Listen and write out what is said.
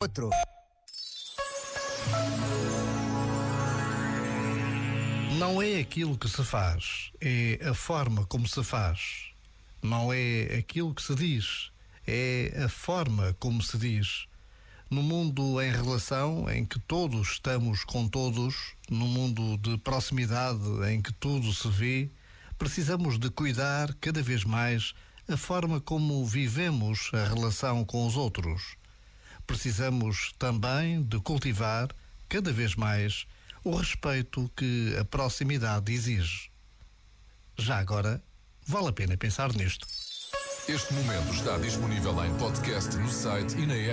outro. Não é aquilo que se faz, é a forma como se faz. Não é aquilo que se diz, é a forma como se diz. No mundo em relação em que todos estamos com todos, no mundo de proximidade em que tudo se vê, precisamos de cuidar cada vez mais a forma como vivemos a relação com os outros. Precisamos também de cultivar cada vez mais o respeito que a proximidade exige. Já agora, vale a pena pensar nisto. Este momento está disponível em podcast no site e na app.